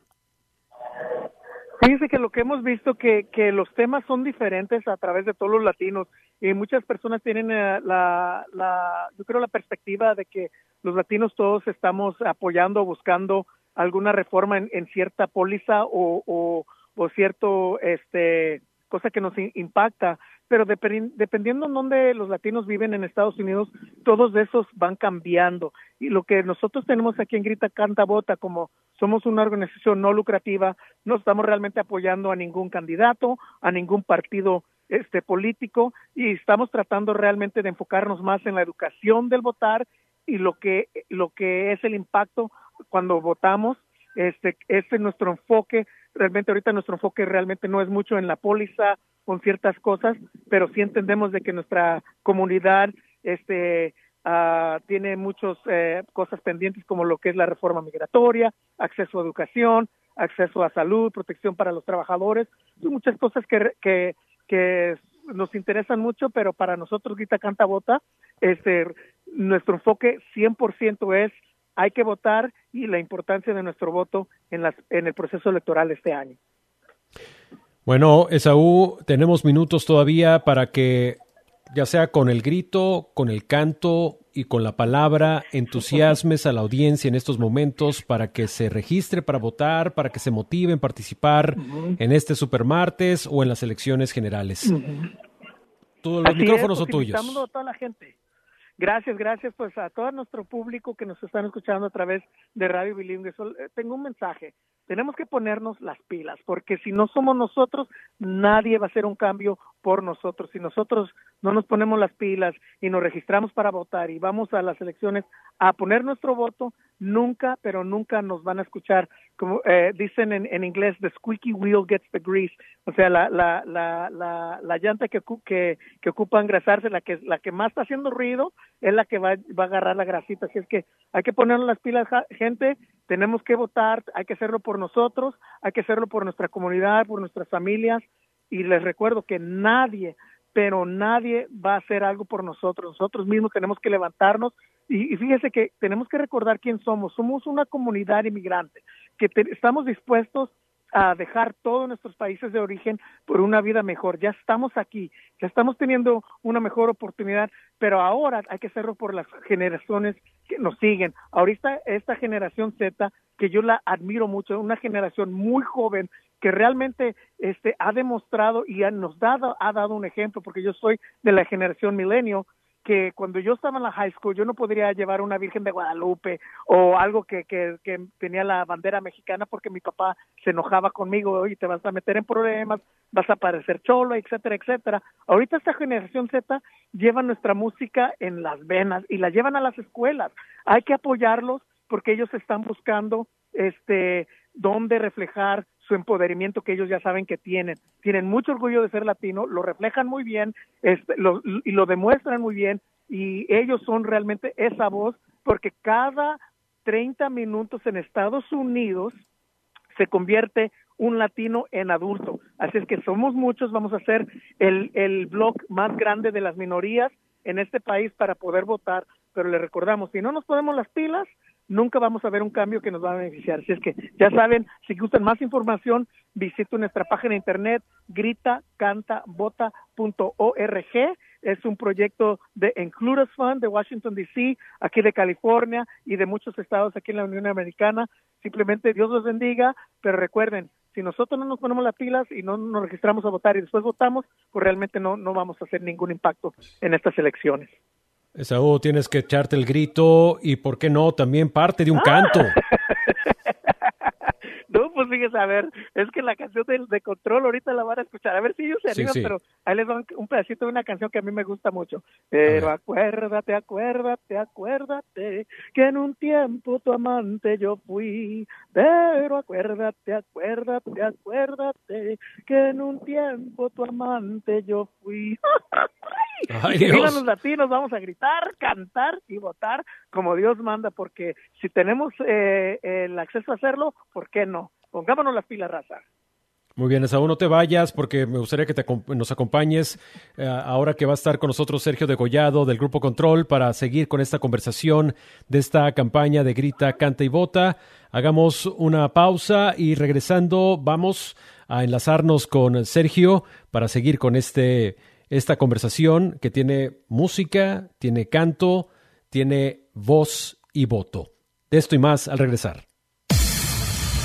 Fíjense que lo que hemos visto que, que los temas son diferentes a través de todos los latinos y muchas personas tienen eh, la, la, yo creo la perspectiva de que los latinos todos estamos apoyando, buscando alguna reforma en, en cierta póliza o, o, o cierto este cosa que nos impacta pero dependiendo en dónde los latinos viven en Estados Unidos, todos esos van cambiando. Y lo que nosotros tenemos aquí en Grita Canta Vota, como somos una organización no lucrativa, no estamos realmente apoyando a ningún candidato, a ningún partido este político y estamos tratando realmente de enfocarnos más en la educación del votar y lo que lo que es el impacto cuando votamos este ese es nuestro enfoque realmente ahorita nuestro enfoque realmente no es mucho en la póliza con ciertas cosas, pero sí entendemos de que nuestra comunidad este uh, tiene muchas eh, cosas pendientes como lo que es la reforma migratoria, acceso a educación, acceso a salud, protección para los trabajadores, son muchas cosas que, que, que nos interesan mucho, pero para nosotros Grita Canta Vota, este, nuestro enfoque 100% es hay que votar y la importancia de nuestro voto en, las, en el proceso electoral este año. Bueno, Esaú, tenemos minutos todavía para que, ya sea con el grito, con el canto y con la palabra, entusiasmes a la audiencia en estos momentos para que se registre para votar, para que se motiven a participar en este supermartes o en las elecciones generales. Todos los micrófonos son tuyos. A toda la gente. Gracias, gracias pues a todo nuestro público que nos están escuchando a través de Radio Bilingüe. Eh, tengo un mensaje. Tenemos que ponernos las pilas, porque si no somos nosotros, nadie va a hacer un cambio por nosotros. Si nosotros no nos ponemos las pilas y nos registramos para votar y vamos a las elecciones a poner nuestro voto, nunca, pero nunca nos van a escuchar. Como eh, dicen en, en, inglés, the squeaky wheel gets the grease. O sea, la, la, la, la, la llanta que, que, que ocupa engrasarse, la que, la que más está haciendo ruido, es la que va, va a agarrar la grasita. Así es que hay que ponernos las pilas, gente. Tenemos que votar, hay que hacerlo por nosotros, hay que hacerlo por nuestra comunidad, por nuestras familias. Y les recuerdo que nadie, pero nadie va a hacer algo por nosotros. Nosotros mismos tenemos que levantarnos y, fíjese que tenemos que recordar quién somos. Somos una comunidad inmigrante que estamos dispuestos a dejar todos nuestros países de origen por una vida mejor. Ya estamos aquí, ya estamos teniendo una mejor oportunidad, pero ahora hay que hacerlo por las generaciones que nos siguen. Ahorita esta generación Z, que yo la admiro mucho, una generación muy joven que realmente este ha demostrado y nos dado, ha dado un ejemplo, porque yo soy de la generación milenio, que cuando yo estaba en la high school yo no podría llevar una Virgen de Guadalupe o algo que, que, tenía la bandera mexicana porque mi papá se enojaba conmigo, y te vas a meter en problemas, vas a parecer cholo, etcétera, etcétera. Ahorita esta generación Z lleva nuestra música en las venas y la llevan a las escuelas. Hay que apoyarlos porque ellos están buscando este dónde reflejar su empoderamiento que ellos ya saben que tienen. Tienen mucho orgullo de ser latino, lo reflejan muy bien este, lo, y lo demuestran muy bien y ellos son realmente esa voz porque cada 30 minutos en Estados Unidos se convierte un latino en adulto. Así es que somos muchos, vamos a ser el, el blog más grande de las minorías en este país para poder votar, pero le recordamos, si no nos ponemos las pilas, nunca vamos a ver un cambio que nos va a beneficiar. Así es que ya saben, si gustan más información, visiten nuestra página de internet gritacantabota.org. Es un proyecto de Includes Fund de Washington DC, aquí de California y de muchos estados aquí en la Unión Americana. Simplemente Dios los bendiga, pero recuerden, si nosotros no nos ponemos las pilas y no nos registramos a votar y después votamos, pues realmente no, no vamos a hacer ningún impacto en estas elecciones. Esaú, tienes que echarte el grito y, ¿por qué no? También parte de un canto. No, pues fíjese, a ver, es que la canción de, de Control ahorita la van a escuchar. A ver si ellos se animan, pero ahí les dan un pedacito de una canción que a mí me gusta mucho. Pero acuérdate, acuérdate, acuérdate, que en un tiempo tu amante yo fui. Pero acuérdate, acuérdate, acuérdate, que en un tiempo tu amante yo fui. Ay, y los latinos, vamos a gritar, cantar y votar como Dios manda, porque si tenemos eh, el acceso a hacerlo, ¿por qué no? Pongámonos las pilas, raza. Muy bien, Esaú, no te vayas porque me gustaría que te, nos acompañes eh, ahora que va a estar con nosotros Sergio Degollado del Grupo Control para seguir con esta conversación de esta campaña de Grita, Canta y Vota. Hagamos una pausa y regresando vamos a enlazarnos con Sergio para seguir con este, esta conversación que tiene música, tiene canto, tiene voz y voto. De esto y más al regresar.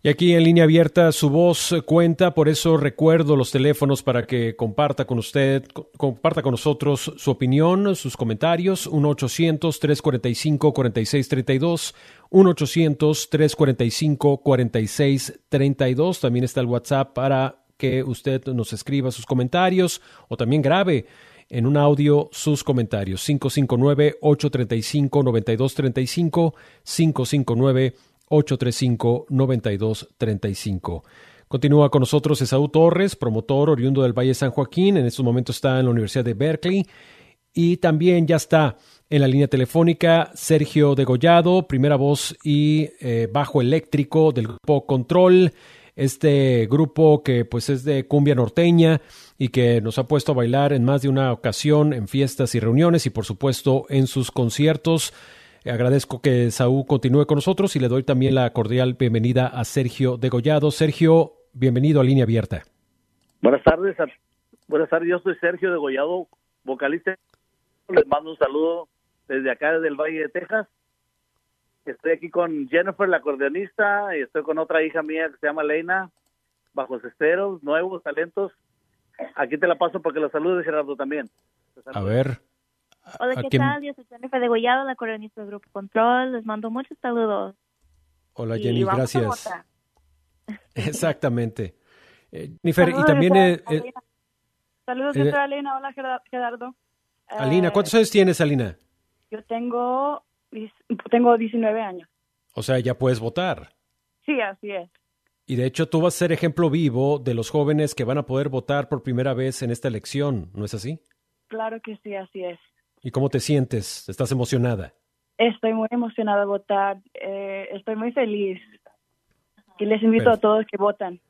Y aquí en línea abierta su voz cuenta, por eso recuerdo los teléfonos para que comparta con usted, comparta con nosotros su opinión, sus comentarios, 1-800-345-4632, 1-800-345-4632. También está el WhatsApp para que usted nos escriba sus comentarios o también grabe en un audio sus comentarios. 559-835-9235, 559-835-9235. Continúa con nosotros Esaú Torres, promotor oriundo del Valle San Joaquín. En estos momentos está en la Universidad de Berkeley. Y también ya está en la línea telefónica Sergio Degollado, primera voz y eh, bajo eléctrico del grupo Control. Este grupo que pues es de cumbia norteña y que nos ha puesto a bailar en más de una ocasión en fiestas y reuniones y por supuesto en sus conciertos. Agradezco que Saúl continúe con nosotros y le doy también la cordial bienvenida a Sergio Degollado. Sergio, bienvenido a Línea Abierta. Buenas tardes, buenas tardes. Yo soy Sergio Degollado, vocalista. Les mando un saludo desde acá, desde el Valle de Texas. Estoy aquí con Jennifer, la acordeonista, y estoy con otra hija mía que se llama Leina, bajos esteros, nuevos talentos. Aquí te la paso para que la saludes, Gerardo, también. A ver. Hola, ¿qué tal? Yo soy Jennifer Degollado, la acordeonista del Grupo Control. Les mando muchos saludos. Hola, Jenny, gracias. Exactamente. Eh, Jennifer, y también... Eh, eh, saludos, eh, Alina. Hola, Gerardo. Alina, ¿cuántos años tienes, Alina? Yo tengo, tengo 19 años. O sea, ya puedes votar. Sí, así es. Y de hecho tú vas a ser ejemplo vivo de los jóvenes que van a poder votar por primera vez en esta elección, ¿no es así? Claro que sí, así es. ¿Y cómo te sientes? ¿Estás emocionada? Estoy muy emocionada de votar. Eh, estoy muy feliz. Y les invito a todos que votan.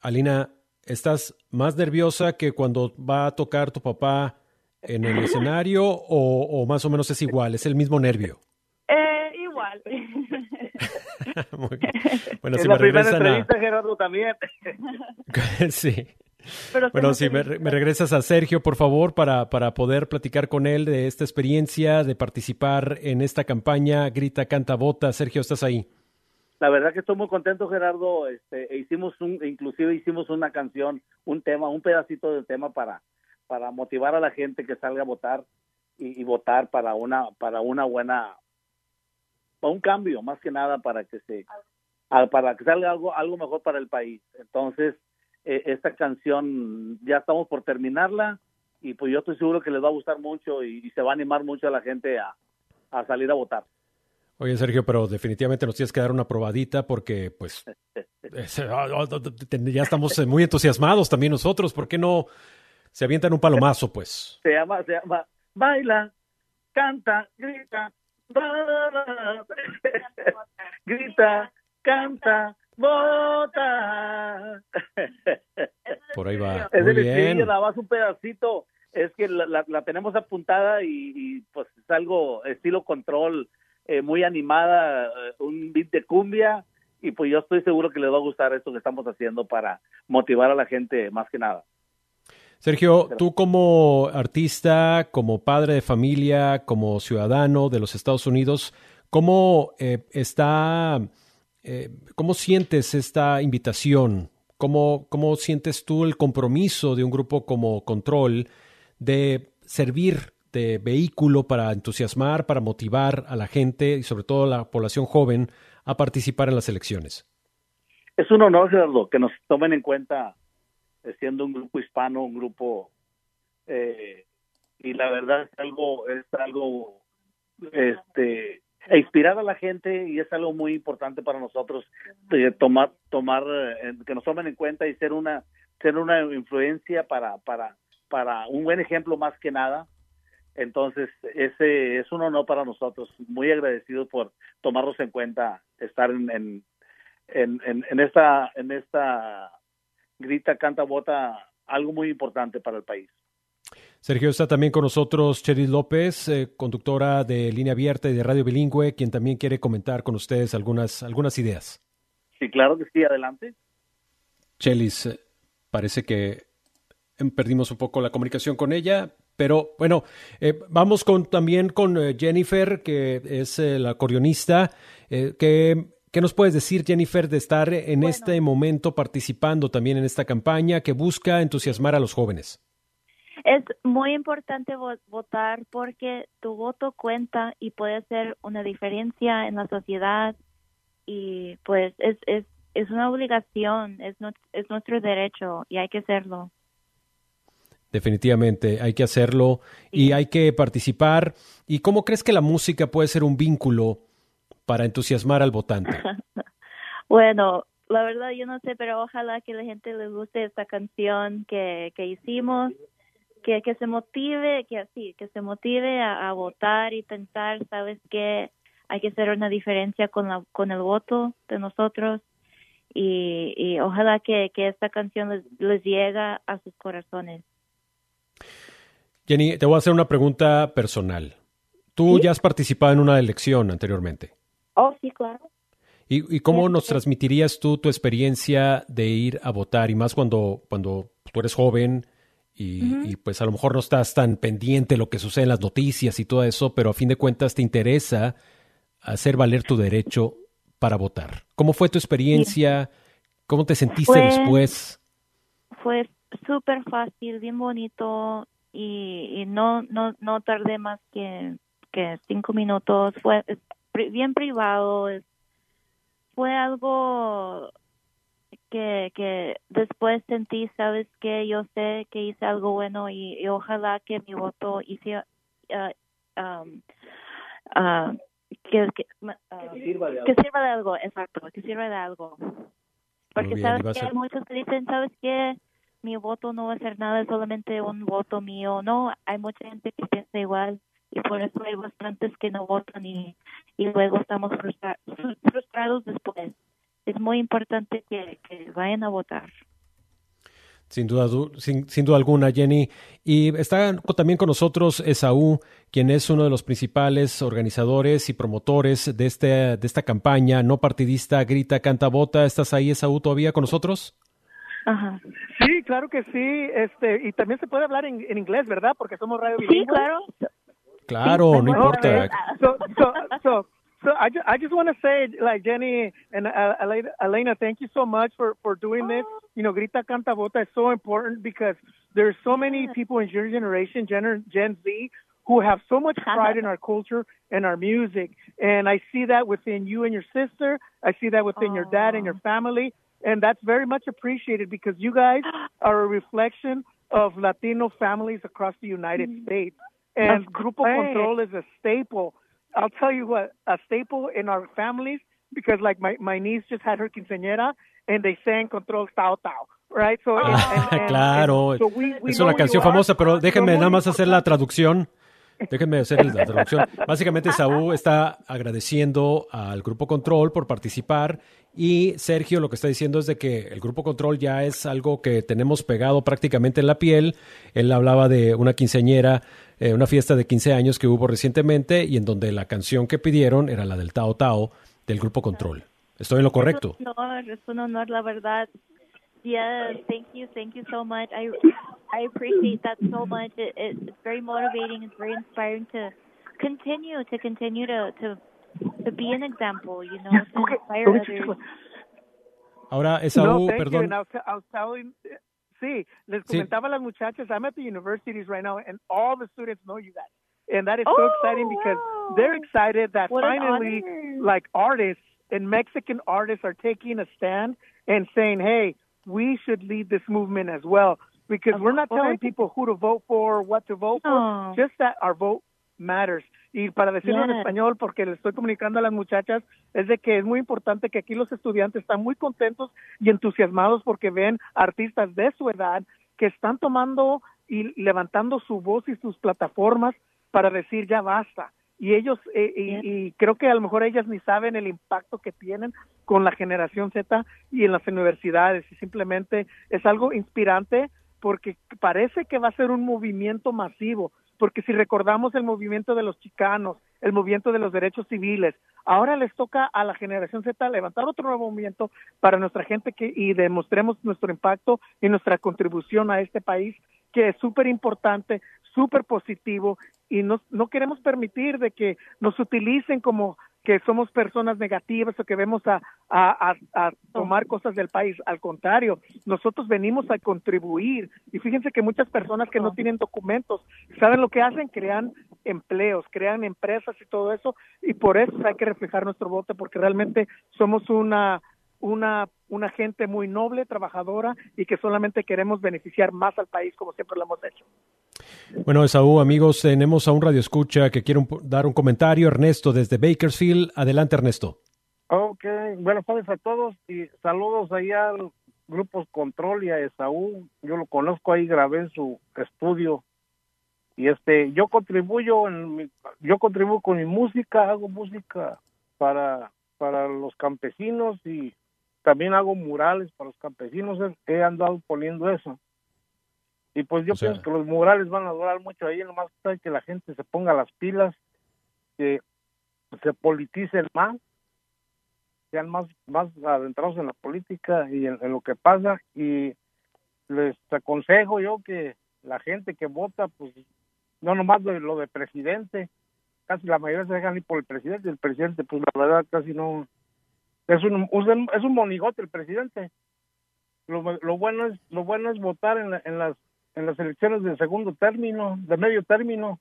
Alina, ¿estás más nerviosa que cuando va a tocar tu papá en el escenario o, más o menos es igual, es el mismo nervio? Eh, igual. Bueno, si me regresan a... Gerardo también. sí. Bueno, si me, regresas a Sergio, por favor, para, para poder platicar con él de esta experiencia, de participar en esta campaña Grita, Canta, Vota. Sergio, ¿estás ahí? La verdad que estoy muy contento, Gerardo. Este, e hicimos un, inclusive hicimos una canción, un tema, un pedacito de tema para, para motivar a la gente que salga a votar y, votar para una para una buena para un cambio más que nada para que se para que salga algo algo mejor para el país entonces eh, esta canción ya estamos por terminarla y pues yo estoy seguro que les va a gustar mucho y, se va a animar mucho a la gente a, a salir a votar Oye, Sergio, pero definitivamente nos tienes que dar una probadita porque, pues, ya estamos muy entusiasmados también nosotros. ¿Por qué no se avientan un palomazo, pues. Se llama, se llama, baila, canta, grita, grita, canta, vota. Por ahí va. Es Muy bien. nada más un pedacito. Es que la, la, tenemos apuntada y, pues es algo estilo control, eh, muy animada, eh, un beat de cumbia y pues yo estoy seguro que les va a gustar esto que estamos haciendo para motivar a la gente más que nada. Sergio, tú como artista, como padre de familia, como ciudadano de los Estados Unidos, ¿cómo eh, está, eh, cómo sientes esta invitación? ¿Cómo, ¿Cómo sientes tú el compromiso de un grupo como Control de servir de vehículo para entusiasmar, para motivar a la gente y sobre todo a la población joven a participar en las elecciones? Es un honor, Gerardo, que nos tomen en cuenta siendo un grupo hispano, un grupo eh, y la verdad es algo es algo este e inspirar a la gente y es algo muy importante para nosotros tomar tomar eh, que nos tomen en cuenta y ser una ser una influencia para para para un buen ejemplo más que nada entonces ese es un honor para nosotros muy agradecidos por tomarnos en cuenta estar en en, en, en esta en esta grita, canta, vota, algo muy importante para el país. Sergio está también con nosotros Cheris López, eh, conductora de Línea Abierta y de Radio Bilingüe, quien también quiere comentar con ustedes algunas, algunas ideas. Sí, claro que sí, adelante. Chelis, eh, parece que em, perdimos un poco la comunicación con ella, pero bueno, eh, vamos con, también con Jennifer, que es la acordeonista, que ¿Qué nos puedes decir, Jennifer, de estar en este momento participando también en esta campaña que busca entusiasmar a los jóvenes? Es muy importante votar porque tu voto cuenta y puede hacer una diferencia en la sociedad y pues es, es, es una obligación, es, es nuestro derecho y hay que hacerlo. Definitivamente, hay que hacerlo y hay que participar. ¿Y cómo crees que la música puede ser un vínculo para entusiasmar al votante? bueno, la verdad yo no sé, pero ojalá que la gente le guste esta canción que, que hicimos, que, que se motive, que así, que se motive a, votar y pensar, sabes que hay que hacer una diferencia con la, con el voto de nosotros y, y ojalá que, que esta canción les, les llegue a sus corazones. Jenny, te voy a hacer una pregunta personal. Tú ya has participado en una elección anteriormente. Oh, sí, claro. ¿Y, cómo nos transmitirías tú tu experiencia de ir a votar? Y más cuando, cuando tú eres joven y, y, pues a lo mejor no estás tan pendiente de lo que sucede en las noticias y todo eso, pero a fin de cuentas te interesa hacer valer tu derecho para votar. ¿Cómo fue tu experiencia? ¿Cómo te sentiste después? Fue súper fácil, bien bonito y, no, no, no tardé más que, que cinco minutos. Fue bien privado. Fue algo que, que después sentí, sabes que yo sé que hice algo bueno y, ojalá que mi voto hiciera, uh, que, que, sirva que, sirva de algo, exacto, que sirva de algo. Porque sabes que hay muchos que dicen, sabes que mi voto no va a ser nada, es solamente un voto mío. No, hay mucha gente que piensa igual y por eso hay bastantes que no votan y, y luego estamos frustrados después. Es muy importante que, vayan a votar. Sin duda, sin, sin, duda alguna, Jenny. Y está también con nosotros Esaú, quien es uno de los principales organizadores y promotores de, este, de esta campaña no partidista Grita, Canta, Vota. ¿Estás ahí, Esaú, todavía con nosotros? Ajá. Sí, claro que sí. Este, y también se puede hablar en, en inglés, ¿verdad? Porque somos radio Sí, claro. Claro, no importa. So, so, so, so I, just, I just want to say, like Jenny and uh, Elena, thank you so much for for doing this. You know, Grita Canta Bota is so important because there's so many people in your generation, Gen, Gen Z, who have so much pride in our culture and our music. And I see that within you and your sister. I see that within your dad and your family and that's very much appreciated because you guys are a reflection of Latino families across the United mm-hmm. States. And Grupo Control is a staple. I'll tell you what, a staple in our families because like my, my niece just had her quinceañera and they sang Control Tao Tao. Right? So, and, and, claro, so we, we es una canción famosa, pero déjenme nada más hacer la traducción. Déjenme hacer la traducción. Básicamente, Saúl está agradeciendo al Grupo Control por participar y Sergio lo que está diciendo es de que el Grupo Control ya es algo que tenemos pegado prácticamente en la piel. Él hablaba de una quinceañera, eh, una fiesta de 15 años que hubo recientemente y en donde la canción que pidieron era la del Tao Tao del Grupo Control. ¿Estoy en lo correcto? Es un honor, es un honor la verdad. Yes, thank you, thank you so much. I I appreciate that so much. It, it, it's very motivating. It's very inspiring to continue to continue to to to be an example. You know, to inspire others. Ahora, Esaú, no, perdón. I was, I was telling, sí, les comentaba sí. a las muchachas. I'm at the universities right now, and all the students know you guys, and that is so oh, exciting because wow. they're excited that what finally, like artists and Mexican artists are taking a stand and saying, "Hey." we should lead this movement as well because we're not telling people. who to vote for, what to vote for, just that our vote matters. Y para decirlo en español, porque le estoy comunicando a las muchachas, es de que es muy importante que aquí los estudiantes están muy contentos y entusiasmados porque ven artistas de su edad que están tomando y levantando su voz y sus plataformas para decir ya basta y ellos eh, y, creo que a lo mejor ellas ni saben el impacto que tienen con la generación Z y en las universidades y simplemente es algo inspirante porque parece que va a ser un movimiento masivo porque si recordamos el movimiento de los chicanos, el movimiento de los derechos civiles, ahora les toca a la generación Z levantar otro nuevo movimiento para nuestra gente que y demostremos nuestro impacto y nuestra contribución a este país que es súper importante, súper positivo y no, no queremos permitir de que nos utilicen como que somos personas negativas o que vemos a, a, a, tomar cosas del país. Al contrario, nosotros venimos a contribuir. Y fíjense que muchas personas que no tienen documentos, ¿saben lo que hacen? Crean empleos, crean empresas y todo eso. Y por eso hay que reflejar nuestro voto, porque realmente somos una una, una gente muy noble, trabajadora y que solamente queremos beneficiar más al país como siempre lo hemos hecho. Bueno, Esaú, amigos, tenemos a un radio escucha que quiere dar un comentario. Ernesto, desde Bakersfield. Adelante, Ernesto. Ok, buenas tardes a todos y saludos allá al Grupo Control y a Esaú. Yo lo conozco ahí, grabé en su estudio y este yo contribuyo en yo contribuyo con mi música hago música para para los campesinos y también hago murales para los campesinos he, andado poniendo eso. Y pues yo pienso que los murales van a durar mucho ahí nomás que la gente se ponga las pilas que se politicen más sean más más adentrados en la política y en lo que pasa. Y les aconsejo yo que la gente que vota pues no nomás lo, lo de presidente, casi la mayoría se dejan ir por el presidente, el presidente pues la verdad casi no, es un, es un monigote el presidente. Lo, lo bueno es lo bueno es votar en, en las en las elecciones de segundo término, de medio término.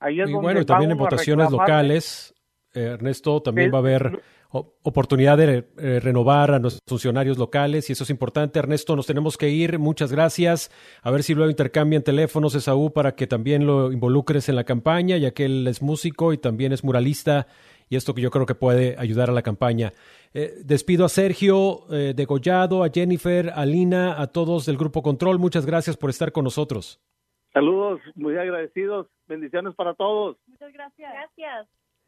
Ahí es y donde bueno, y también en votaciones locales, Ernesto, también va a haber oportunidad de eh, renovar a nuestros funcionarios locales y eso es importante. Ernesto, nos tenemos que ir. Muchas gracias. A ver si luego intercambian teléfonos, Esaú, para que también lo involucres en la campaña, ya que él es músico y también es muralista y esto que yo creo que puede ayudar a la campaña. Eh, despido a Sergio eh, Degollado, a Jennifer, a Lina, a todos del Grupo Control. Muchas gracias por estar con nosotros. Saludos, muy agradecidos. Bendiciones para todos. Muchas gracias.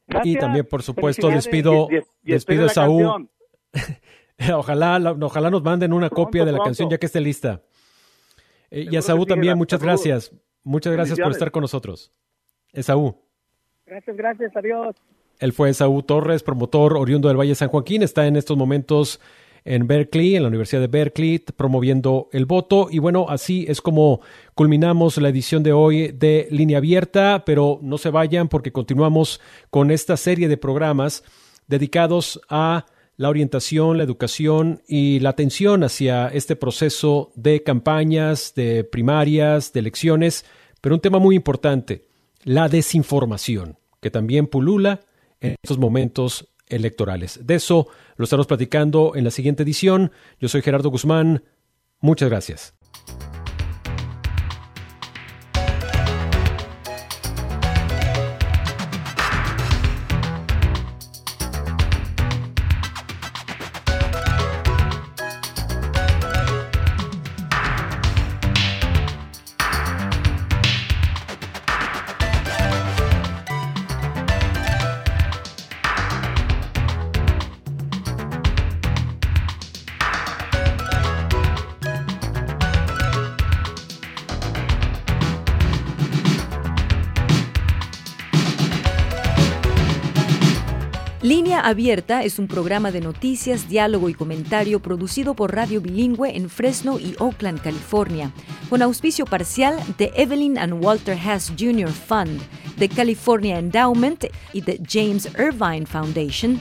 Gracias. Y también, por supuesto, despido, despido a Saúl. ojalá, ojalá nos manden una copia de la canción ya que esté lista. Eh, y a Saúl también, muchas gracias. Muchas gracias por estar con nosotros. Esaú. Gracias, gracias, adiós. Él fue Esaú Torres, promotor oriundo del Valle San Joaquín. Está en estos momentos en Berkeley, en la Universidad de Berkeley, promoviendo el voto. Y bueno, así es como culminamos la edición de hoy de Línea Abierta, pero no se vayan porque continuamos con esta serie de programas dedicados a la orientación, la educación y la atención hacia este proceso de campañas, de primarias, de elecciones, pero un tema muy importante, la desinformación, que también pulula en estos momentos electorales. De eso lo estaremos platicando en la siguiente edición. Yo soy Gerardo Guzmán. Muchas gracias. Línea Abierta es un programa de noticias, diálogo y comentario producido por Radio Bilingüe en Fresno y Oakland, California, con auspicio parcial de Evelyn and Walter Hess Jr. Fund, de California Endowment y de James Irvine Foundation.